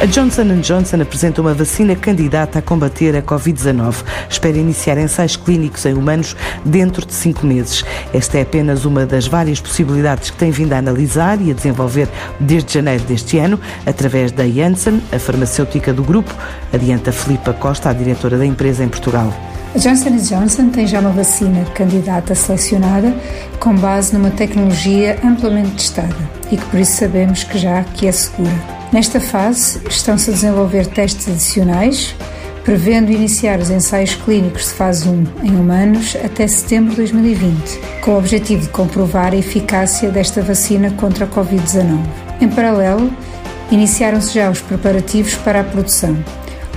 A Johnson Johnson apresenta uma vacina candidata a combater a Covid-19. Espera iniciar ensaios clínicos em humanos dentro de cinco meses. Esta é apenas uma das várias possibilidades que tem vindo a analisar e a desenvolver desde janeiro deste ano, através da Janssen, a farmacêutica do grupo, adianta Filipa Costa, a diretora da empresa em Portugal. A Johnson Johnson tem já uma vacina candidata selecionada com base numa tecnologia amplamente testada e que por isso sabemos que já que é segura. Nesta fase, estão-se a desenvolver testes adicionais, prevendo iniciar os ensaios clínicos de fase 1 em humanos até setembro de 2020, com o objetivo de comprovar a eficácia desta vacina contra a Covid-19. Em paralelo, iniciaram-se já os preparativos para a produção.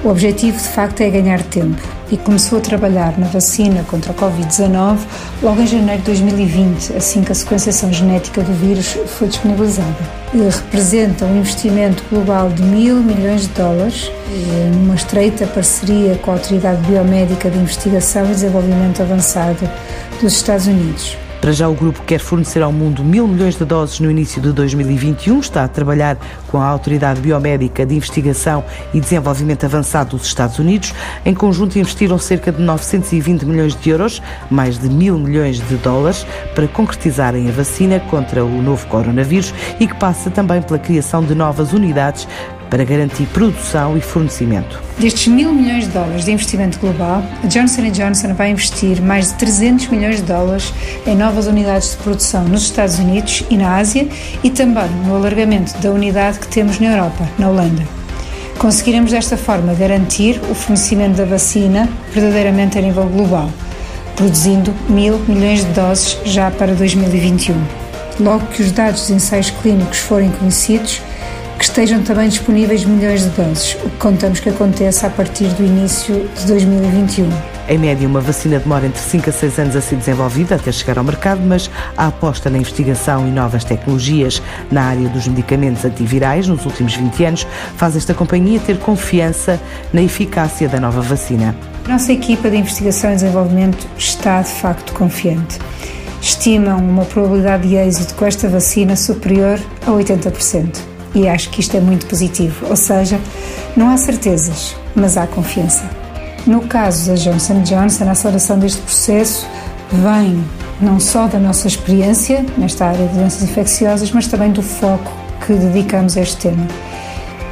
O objetivo, de facto, é ganhar tempo e começou a trabalhar na vacina contra a Covid-19 logo em janeiro de 2020, assim que a sequenciação genética do vírus foi disponibilizada. Representa um investimento global de mil milhões de dólares, numa estreita parceria com a Autoridade Biomédica de Investigação e Desenvolvimento Avançado dos Estados Unidos. Para já, o grupo quer fornecer ao mundo mil milhões de doses no início de 2021. Está a trabalhar com a Autoridade Biomédica de Investigação e Desenvolvimento Avançado dos Estados Unidos. Em conjunto, investiram cerca de 920 milhões de euros, mais de mil milhões de dólares, para concretizarem a vacina contra o novo coronavírus e que passa também pela criação de novas unidades para garantir produção e fornecimento. Destes mil milhões de dólares de investimento global, a Johnson Johnson vai investir mais de 300 milhões de dólares em novas unidades de produção nos Estados Unidos e na Ásia e também no alargamento da unidade que temos na Europa, na Holanda. Conseguiremos desta forma garantir o fornecimento da vacina verdadeiramente a nível global, produzindo mil milhões de doses já para 2021. Logo que os dados dos ensaios clínicos forem conhecidos, estejam também disponíveis milhões de doses, o que contamos que aconteça a partir do início de 2021. Em média, uma vacina demora entre 5 a 6 anos a ser desenvolvida até chegar ao mercado, mas a aposta na investigação e novas tecnologias na área dos medicamentos antivirais nos últimos 20 anos faz esta companhia ter confiança na eficácia da nova vacina. Nossa equipa de investigação e desenvolvimento está de facto confiante. Estimam uma probabilidade de êxito com esta vacina superior a 80% e acho que isto é muito positivo. Ou seja, não há certezas, mas há confiança. No caso da Johnson Johnson, a aceleração deste processo vem não só da nossa experiência nesta área de doenças infecciosas, mas também do foco que dedicamos a este tema.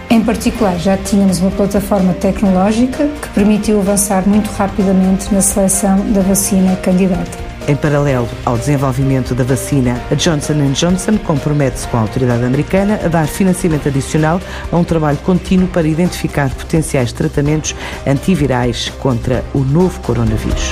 Em particular, já tínhamos uma plataforma tecnológica que permitiu avançar muito rapidamente na seleção da vacina candidata. Em paralelo ao desenvolvimento da vacina, a Johnson Johnson compromete-se com a autoridade americana a dar financiamento adicional a um trabalho contínuo para identificar potenciais tratamentos antivirais contra o novo coronavírus.